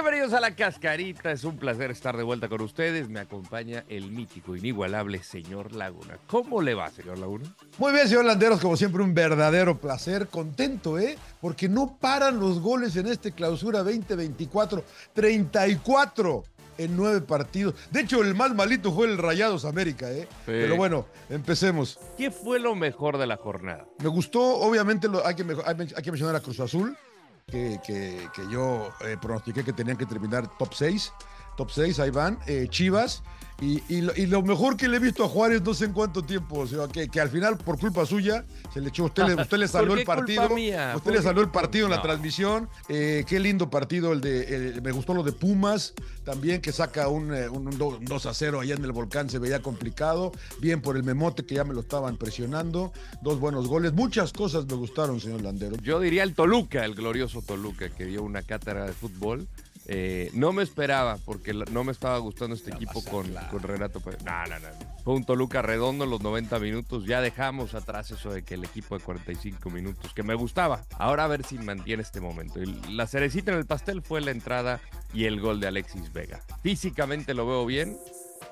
Bienvenidos a La Cascarita, es un placer estar de vuelta con ustedes. Me acompaña el mítico, inigualable señor Laguna. ¿Cómo le va, señor Laguna? Muy bien, señor Landeros, como siempre, un verdadero placer. Contento, ¿eh? Porque no paran los goles en este clausura 2024. 34 en nueve partidos. De hecho, el más malito fue el Rayados América, ¿eh? Pero bueno, empecemos. ¿Qué fue lo mejor de la jornada? Me gustó, obviamente, lo, hay, que, hay que mencionar a Cruz Azul que, que, que yo eh, pronostiqué que tenían que terminar top 6. Top 6, ahí van. Eh, Chivas. Y, y, lo, y, lo, mejor que le he visto a Juárez no sé en cuánto tiempo, o sea, que, que al final, por culpa suya, se le echó, usted le, usted le saló el partido. Usted le saló el partido en no. la transmisión. Eh, qué lindo partido el de. El, me gustó lo de Pumas, también, que saca un, un, un, 2 a 0 allá en el volcán, se veía complicado. Bien por el memote que ya me lo estaban presionando. Dos buenos goles. Muchas cosas me gustaron, señor Landero. Yo diría el Toluca, el glorioso Toluca, que dio una cátedra de fútbol. Eh, no me esperaba, porque no me estaba gustando este equipo con, con, Renato Pérez. No, no, no. Fue un Toluca redondo en los 90 minutos. Ya dejamos atrás eso de que el equipo de 45 minutos, que me gustaba. Ahora a ver si mantiene este momento. Y la cerecita en el pastel fue la entrada y el gol de Alexis Vega. Físicamente lo veo bien.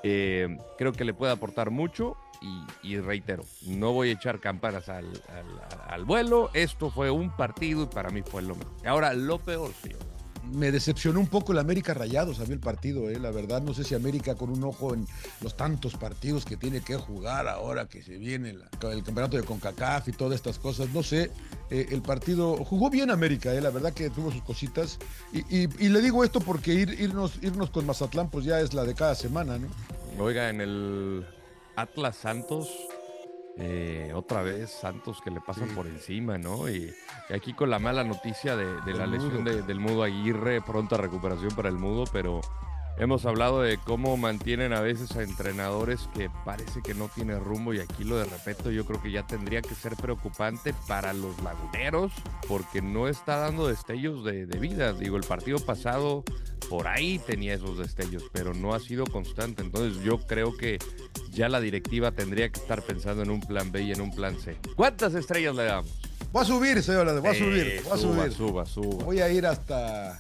Eh, creo que le puede aportar mucho. Y, y, reitero, no voy a echar campanas al, al, al, vuelo. Esto fue un partido y para mí fue lo mejor. Ahora, lo peor, señor me decepcionó un poco el América Rayados a mí el partido, eh, la verdad. No sé si América con un ojo en los tantos partidos que tiene que jugar ahora que se viene el campeonato de CONCACAF y todas estas cosas. No sé, eh, el partido jugó bien América, eh, la verdad que tuvo sus cositas. Y, y, y le digo esto porque ir, irnos, irnos con Mazatlán pues ya es la de cada semana, ¿no? Oiga, en el Atlas Santos eh, otra vez Santos que le pasan sí. por encima, ¿no? Y, y, aquí con la mala noticia de, de la lesión de, del Mudo Aguirre, pronta recuperación para el Mudo, pero hemos hablado de cómo mantienen a veces a entrenadores que parece que no tiene rumbo y aquí lo de repente yo creo que ya tendría que ser preocupante para los laguneros porque no está dando destellos de, de vida. Digo, el partido pasado por ahí tenía esos destellos, pero no ha sido constante. Entonces yo creo que ya la directiva tendría que estar pensando en un plan B y en un plan C. ¿Cuántas estrellas le damos? Va a subir, señora, va a subir, eh, va a suba, subir. Suba, suba. Voy a ir hasta.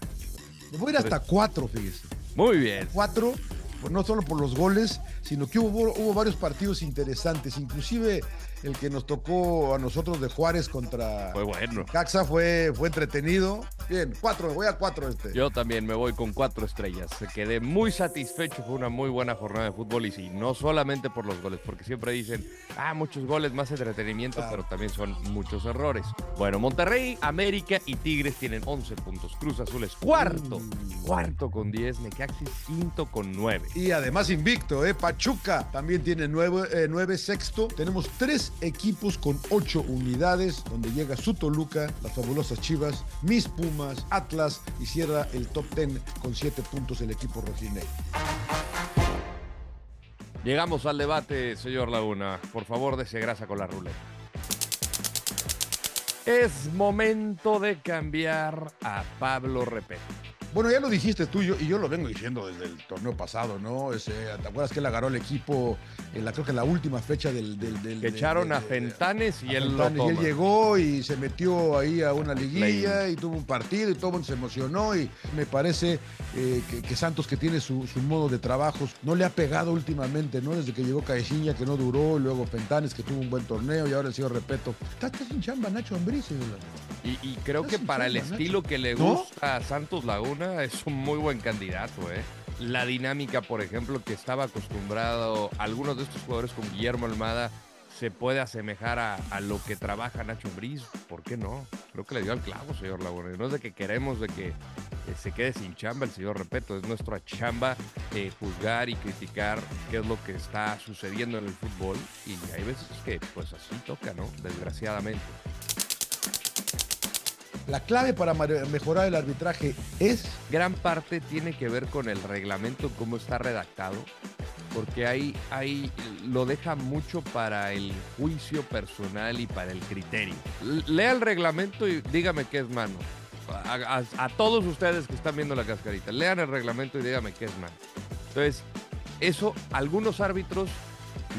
Voy a ir hasta cuatro, fíjese. Muy bien. Cuatro, pues no solo por los goles, sino que hubo, hubo varios partidos interesantes, inclusive el que nos tocó a nosotros de Juárez contra fue bueno. Caxa fue, fue entretenido. Bien, cuatro, voy a cuatro este. Yo también me voy con cuatro estrellas. Quedé muy satisfecho, fue una muy buena jornada de fútbol y sí, no solamente por los goles, porque siempre dicen, ah, muchos goles, más entretenimiento, claro. pero también son muchos errores. Bueno, Monterrey, América y Tigres tienen 11 puntos. Cruz Azul es cuarto, mm. cuarto con 10, Necaxis quinto con 9. Y además invicto, ¿eh? Pachuca también tiene 9, eh, sexto. Tenemos tres equipos con ocho unidades, donde llega su Toluca, las fabulosas Chivas, mis Pumas, Atlas y cierra el top ten con siete puntos el equipo rojinegro. Llegamos al debate, señor Laguna. Por favor, dese grasa con la ruleta. Es momento de cambiar a Pablo Repeto. Bueno, ya lo dijiste tú y yo, y yo lo vengo diciendo desde el torneo pasado, ¿no? Ese, ¿Te acuerdas que él agarró el equipo en la, creo que en la última fecha del... del, del que echaron del, a Fentanes y a él Fentanes, lo toma. Y él llegó y se metió ahí a una liguilla y tuvo un partido y todo el mundo se emocionó y me parece eh, que, que, Santos que tiene su, su, modo de trabajo no le ha pegado últimamente, ¿no? Desde que llegó Caixinha que no duró, y luego Fentanes que tuvo un buen torneo y ahora el señor Repeto. Está, está sin chamba Nacho Ambriz. Y, y, creo que para el estilo Nacho? que le gusta ¿No? a Santos Laguna es un muy buen candidato, ¿eh? La dinámica, por ejemplo, que estaba acostumbrado algunos de estos jugadores con Guillermo Almada se puede asemejar a, a lo que trabaja Nacho Briz. ¿Por qué no? Creo que le dio al clavo, señor Laguna. No es de que queremos de que eh, se quede sin chamba el señor Repeto. Es nuestra chamba eh, juzgar y criticar qué es lo que está sucediendo en el fútbol. Y hay veces que pues así toca, ¿no? Desgraciadamente. La clave para mejorar el arbitraje es... Gran parte tiene que ver con el reglamento, cómo está redactado, porque ahí, ahí lo deja mucho para el juicio personal y para el criterio. Lea el reglamento y dígame qué es mano. A, todos ustedes que están viendo la cascarita, lean el reglamento y dígame qué es mano. Entonces, eso algunos árbitros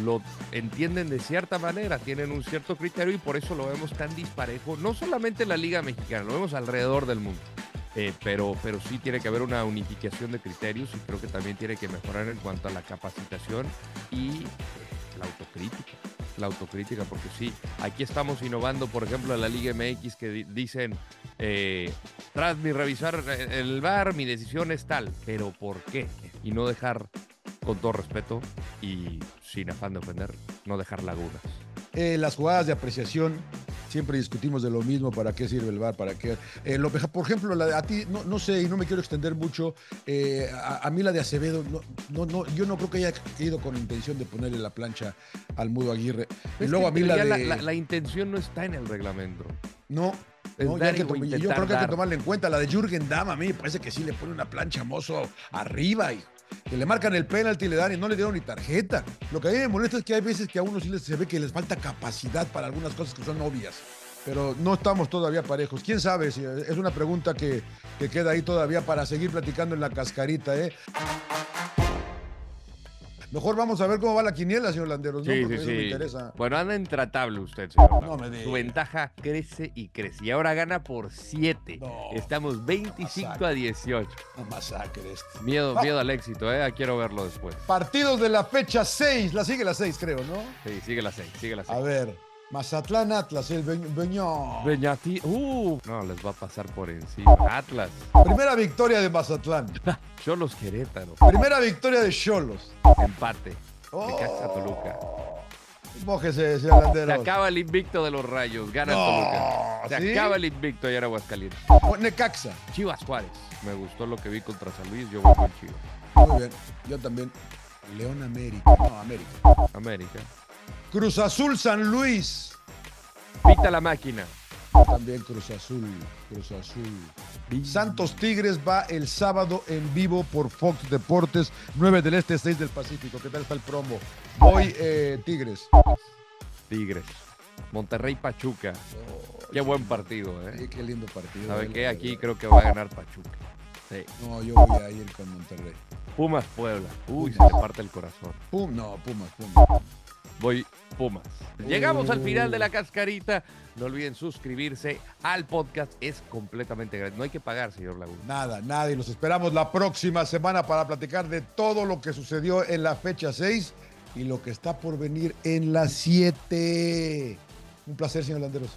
lo entienden de cierta manera, tienen un cierto criterio y por eso lo vemos tan disparejo, no solamente en la Liga Mexicana, lo vemos alrededor del mundo. Eh, pero, pero sí tiene que haber una unificación de criterios y creo que también tiene que mejorar en cuanto a la capacitación y eh, la autocrítica. La autocrítica, porque sí, aquí estamos innovando, por ejemplo, en la Liga MX que dicen, eh, tras mi revisar el VAR, mi decisión es tal, pero ¿por qué? Y no dejar con todo respeto y sin afán de ofender, no dejar lagunas. Eh, las jugadas de apreciación, siempre discutimos de lo mismo, para qué sirve el VAR, para qué. Eh, lo, por ejemplo, la a ti, no, sé, y no me quiero extender mucho, eh, a, mí la de Acevedo, no, no, yo no creo que haya ido con intención de ponerle la plancha al Mudo Aguirre. y luego a mí la, de... la, intención no está en el reglamento. No, yo creo que hay que tomarle en cuenta. La de Jürgen Damm a mí parece que sí le pone una plancha mozo arriba, hijo que le marcan el penalti y le dan y no le dieron ni tarjeta. Lo que a mí me molesta es que hay veces que a uno sí se ve que les falta capacidad para algunas cosas que son obvias. Pero no estamos todavía parejos. ¿Quién sabe? Si es una pregunta que, que queda ahí todavía para seguir platicando en la cascarita, ¿eh? Mejor vamos a ver cómo va la quiniela, señor Landeros. Sí, ¿no? Porque sí, me interesa. Bueno, anda intratable usted, señor. No me Su ventaja crece y crece. Y ahora gana por 7. Estamos 25 a 18. No masacre este. Miedo, miedo al éxito, ¿eh? Quiero verlo después. Partidos de la fecha 6. La sigue la 6, creo, ¿no? Sí, sigue la 6, sigue la 6. A ver. Mazatlán Atlas, el Beñón. Beñati. Uh, no, les va a pasar por encima. Atlas. Primera victoria de Mazatlán. Cholos Querétaro. Primera victoria de Cholos. Empate. Oh. Necaxa Toluca. Mójese, Landero. Se acaba el invicto de los rayos. Gana Toluca. Se acaba el invicto y ahora Aguascalientes. Necaxa. Chivas Juárez. Me gustó lo que vi contra San Luis. Yo voy con Chivas. Muy bien. Yo también. León América. No, América. América. Cruz Azul San Luis. Pita la máquina. También Cruz Azul, Cruz Azul. Santos Tigres va el sábado en vivo por Fox Deportes, 9 del Este, 6 del Pacífico. ¿Qué tal está el promo? Voy eh, Tigres. Tigres. Monterrey Pachuca. Oh, qué buen partido, ¿eh? qué lindo partido. ¿Sabe qué? Aquí creo que va a ganar Pachuca. No, yo voy a ir con Monterrey. Pumas Puebla. Uy, se le parte el corazón. Pum, no, Pumas, Pumas voy Pumas. Llegamos al final de la cascarita. No olviden suscribirse al podcast. Es completamente gratis. No hay que pagar, señor Laguna. Nada, nada. Y los esperamos la próxima semana para platicar de todo lo que sucedió en la fecha 6 y lo que está por venir en la 7. Un placer, señor Landeros.